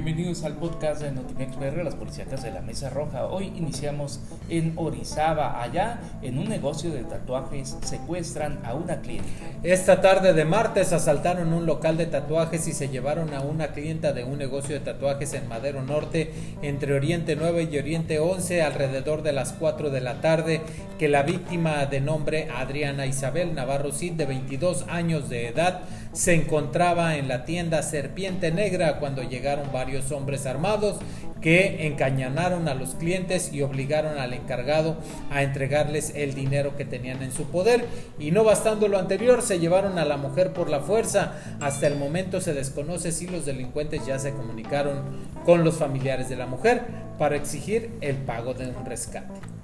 Bienvenidos al podcast de Notimex PR, las policíacas de la Mesa Roja. Hoy iniciamos en Orizaba, allá en un negocio de tatuajes secuestran a una cliente. Esta tarde de martes asaltaron un local de tatuajes y se llevaron a una clienta de un negocio de tatuajes en Madero Norte, entre Oriente 9 y Oriente 11, alrededor de las 4 de la tarde, que la víctima de nombre Adriana Isabel Navarro Cid, de 22 años de edad, se encontraba en la tienda Serpiente Negra cuando llegaron varios hombres armados que encañonaron a los clientes y obligaron al encargado a entregarles el dinero que tenían en su poder. Y no bastando lo anterior se llevaron a la mujer por la fuerza. Hasta el momento se desconoce si los delincuentes ya se comunicaron con los familiares de la mujer para exigir el pago de un rescate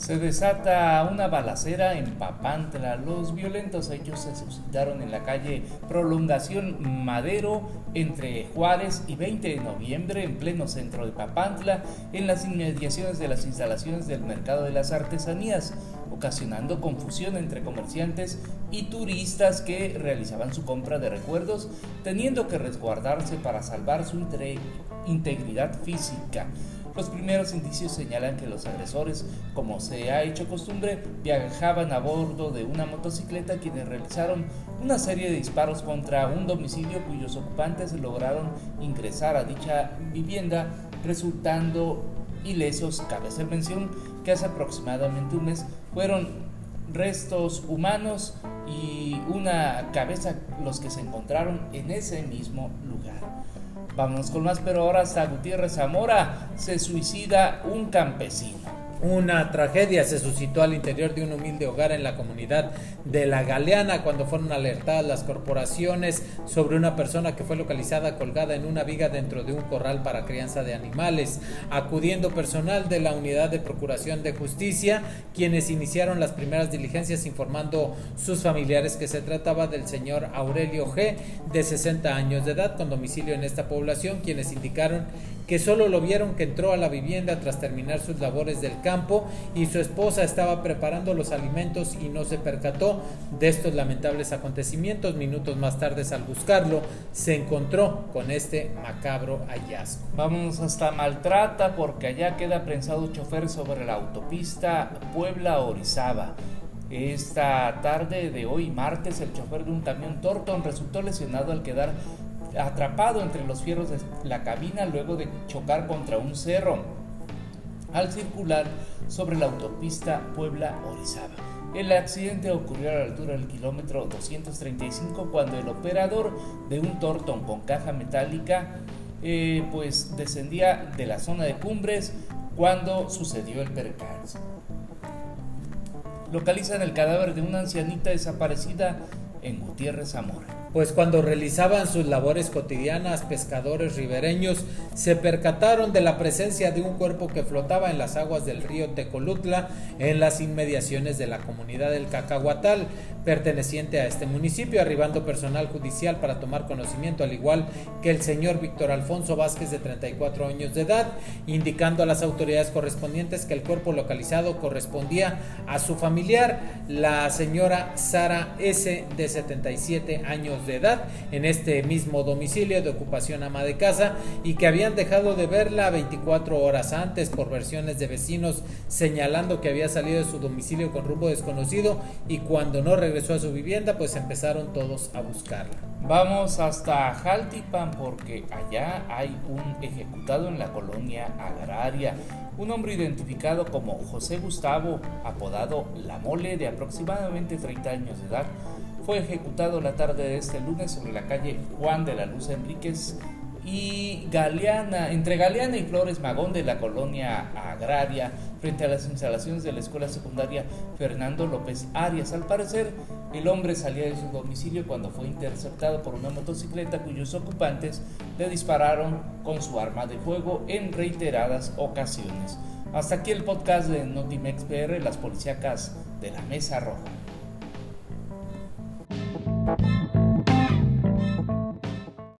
se desata una balacera en Papantla. Los violentos hechos se suscitaron en la calle Prolongación Madero entre Juárez y 20 de noviembre en pleno centro de Papantla, en las inmediaciones de las instalaciones del mercado de las artesanías, ocasionando confusión entre comerciantes y turistas que realizaban su compra de recuerdos, teniendo que resguardarse para salvar su integridad física. Los primeros indicios señalan que los agresores, como se ha hecho costumbre, viajaban a bordo de una motocicleta quienes realizaron una serie de disparos contra un domicilio cuyos ocupantes lograron ingresar a dicha vivienda, resultando ilesos. Cabe hacer mención que hace aproximadamente un mes fueron restos humanos y una cabeza los que se encontraron en ese mismo lugar. Vámonos con más, pero ahora hasta Gutiérrez Zamora se suicida un campesino. Una tragedia. Se suscitó al interior de un humilde hogar en la comunidad de La Galeana cuando fueron alertadas las corporaciones sobre una persona que fue localizada colgada en una viga dentro de un corral para crianza de animales, acudiendo personal de la Unidad de Procuración de Justicia, quienes iniciaron las primeras diligencias informando sus familiares que se trataba del señor Aurelio G, de 60 años de edad, con domicilio en esta población, quienes indicaron que solo lo vieron que entró a la vivienda tras terminar sus labores del campo y su esposa estaba preparando los alimentos y no se percató de estos lamentables acontecimientos. Minutos más tarde al buscarlo se encontró con este macabro hallazgo. Vamos hasta Maltrata porque allá queda prensado chofer sobre la autopista Puebla-Orizaba. Esta tarde de hoy, martes, el chofer de un camión Torton resultó lesionado al quedar atrapado entre los fierros de la cabina luego de chocar contra un cerro al circular sobre la autopista Puebla-Orizaba. El accidente ocurrió a la altura del kilómetro 235 cuando el operador de un tortón con caja metálica eh, pues descendía de la zona de cumbres cuando sucedió el percance. Localizan el cadáver de una ancianita desaparecida en Gutiérrez Zamora. Pues cuando realizaban sus labores cotidianas, pescadores ribereños se percataron de la presencia de un cuerpo que flotaba en las aguas del río Tecolutla en las inmediaciones de la comunidad del Cacahuatal, perteneciente a este municipio, arribando personal judicial para tomar conocimiento, al igual que el señor Víctor Alfonso Vázquez de 34 años de edad, indicando a las autoridades correspondientes que el cuerpo localizado correspondía a su familiar, la señora Sara S. de 77 años de edad en este mismo domicilio de ocupación ama de casa y que habían dejado de verla 24 horas antes por versiones de vecinos señalando que había salido de su domicilio con rumbo desconocido y cuando no regresó a su vivienda pues empezaron todos a buscarla. Vamos hasta Jaltipan porque allá hay un ejecutado en la colonia agraria. Un hombre identificado como José Gustavo, apodado La Mole, de aproximadamente 30 años de edad, fue ejecutado la tarde de este lunes sobre la calle Juan de la Luz Enríquez y Galeana, entre Galeana y Flores Magón de la colonia agraria, frente a las instalaciones de la escuela secundaria Fernando López Arias. Al parecer, el hombre salía de su domicilio cuando fue interceptado por una motocicleta cuyos ocupantes le dispararon con su arma de fuego en reiteradas ocasiones. Hasta aquí el podcast de Notimex PR, las policíacas de la Mesa Roja. thank you